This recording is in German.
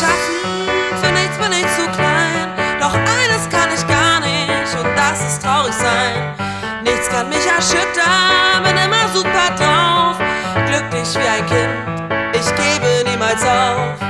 schaffen, für nichts bin ich zu klein. Doch eines kann ich gar nicht und das ist traurig sein. Nichts kann mich erschüttern, bin immer super drauf. Glücklich wie ein Kind, ich gebe niemals auf.